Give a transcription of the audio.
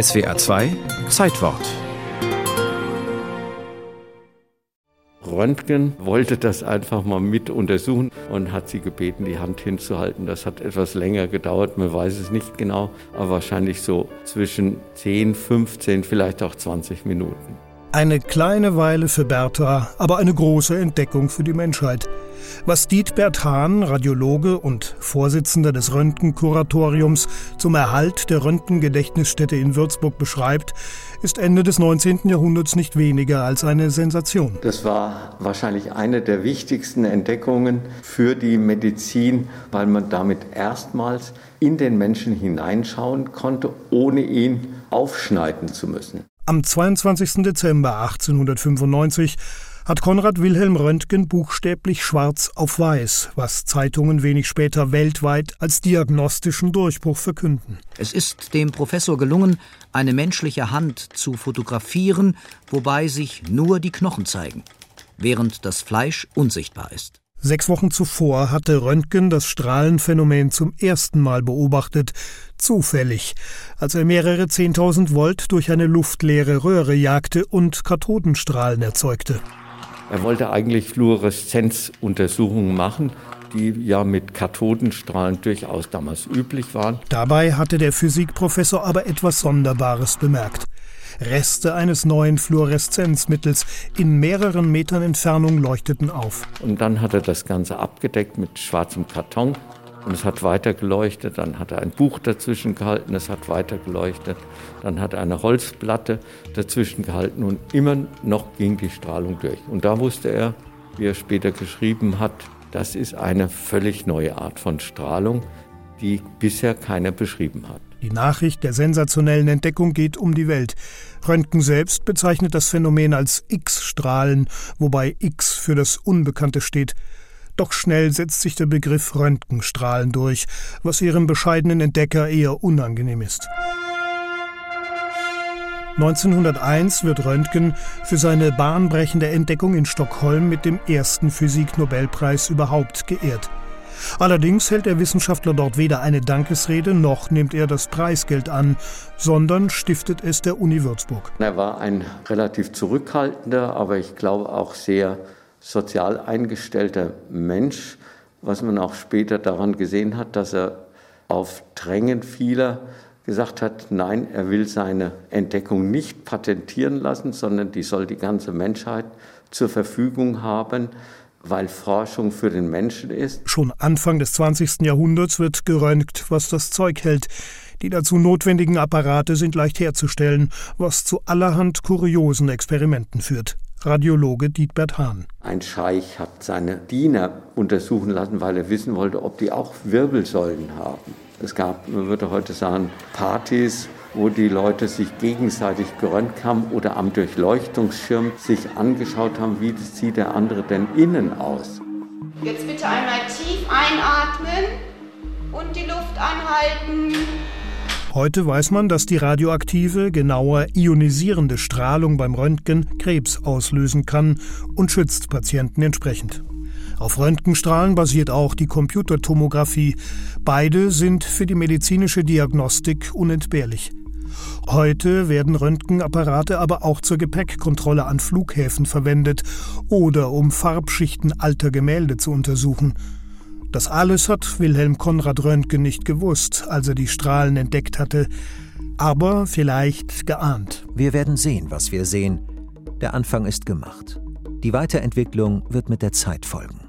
SWA 2 Zeitwort Röntgen wollte das einfach mal mit untersuchen und hat sie gebeten, die Hand hinzuhalten. Das hat etwas länger gedauert, man weiß es nicht genau, aber wahrscheinlich so zwischen 10, 15, vielleicht auch 20 Minuten. Eine kleine Weile für Bertha, aber eine große Entdeckung für die Menschheit. Was Dietbert Hahn, Radiologe und Vorsitzender des Röntgenkuratoriums zum Erhalt der Röntgengedächtnisstätte in Würzburg beschreibt, ist Ende des 19. Jahrhunderts nicht weniger als eine Sensation. Das war wahrscheinlich eine der wichtigsten Entdeckungen für die Medizin, weil man damit erstmals in den Menschen hineinschauen konnte, ohne ihn aufschneiden zu müssen. Am 22. Dezember 1895 hat Konrad Wilhelm Röntgen buchstäblich schwarz auf weiß, was Zeitungen wenig später weltweit als diagnostischen Durchbruch verkünden. Es ist dem Professor gelungen, eine menschliche Hand zu fotografieren, wobei sich nur die Knochen zeigen, während das Fleisch unsichtbar ist. Sechs Wochen zuvor hatte Röntgen das Strahlenphänomen zum ersten Mal beobachtet, zufällig, als er mehrere Zehntausend Volt durch eine luftleere Röhre jagte und Kathodenstrahlen erzeugte. Er wollte eigentlich Fluoreszenzuntersuchungen machen, die ja mit Kathodenstrahlen durchaus damals üblich waren. Dabei hatte der Physikprofessor aber etwas Sonderbares bemerkt. Reste eines neuen Fluoreszenzmittels in mehreren Metern Entfernung leuchteten auf. Und dann hat er das Ganze abgedeckt mit schwarzem Karton und es hat weiter geleuchtet. Dann hat er ein Buch dazwischen gehalten, es hat weiter geleuchtet. Dann hat er eine Holzplatte dazwischen gehalten und immer noch ging die Strahlung durch. Und da wusste er, wie er später geschrieben hat, das ist eine völlig neue Art von Strahlung, die bisher keiner beschrieben hat. Die Nachricht der sensationellen Entdeckung geht um die Welt. Röntgen selbst bezeichnet das Phänomen als X-Strahlen, wobei X für das Unbekannte steht. Doch schnell setzt sich der Begriff Röntgenstrahlen durch, was ihrem bescheidenen Entdecker eher unangenehm ist. 1901 wird Röntgen für seine bahnbrechende Entdeckung in Stockholm mit dem ersten Physiknobelpreis überhaupt geehrt. Allerdings hält der Wissenschaftler dort weder eine Dankesrede noch nimmt er das Preisgeld an, sondern stiftet es der Uni Würzburg. Er war ein relativ zurückhaltender, aber ich glaube auch sehr sozial eingestellter Mensch, was man auch später daran gesehen hat, dass er auf Drängen vieler gesagt hat, nein, er will seine Entdeckung nicht patentieren lassen, sondern die soll die ganze Menschheit zur Verfügung haben weil Forschung für den Menschen ist. Schon Anfang des 20. Jahrhunderts wird geröntgt, was das Zeug hält. Die dazu notwendigen Apparate sind leicht herzustellen, was zu allerhand kuriosen Experimenten führt. Radiologe Dietbert Hahn. Ein Scheich hat seine Diener untersuchen lassen, weil er wissen wollte, ob die auch Wirbelsäulen haben. Es gab, man würde heute sagen, Partys, wo die Leute sich gegenseitig gerönt haben oder am Durchleuchtungsschirm sich angeschaut haben, wie sieht der andere denn innen aus. Jetzt bitte einmal tief einatmen und die Luft anhalten. Heute weiß man, dass die radioaktive, genauer ionisierende Strahlung beim Röntgen Krebs auslösen kann und schützt Patienten entsprechend. Auf Röntgenstrahlen basiert auch die Computertomographie. Beide sind für die medizinische Diagnostik unentbehrlich. Heute werden Röntgenapparate aber auch zur Gepäckkontrolle an Flughäfen verwendet oder um Farbschichten alter Gemälde zu untersuchen. Das alles hat Wilhelm Konrad Röntgen nicht gewusst, als er die Strahlen entdeckt hatte, aber vielleicht geahnt. Wir werden sehen, was wir sehen. Der Anfang ist gemacht. Die Weiterentwicklung wird mit der Zeit folgen.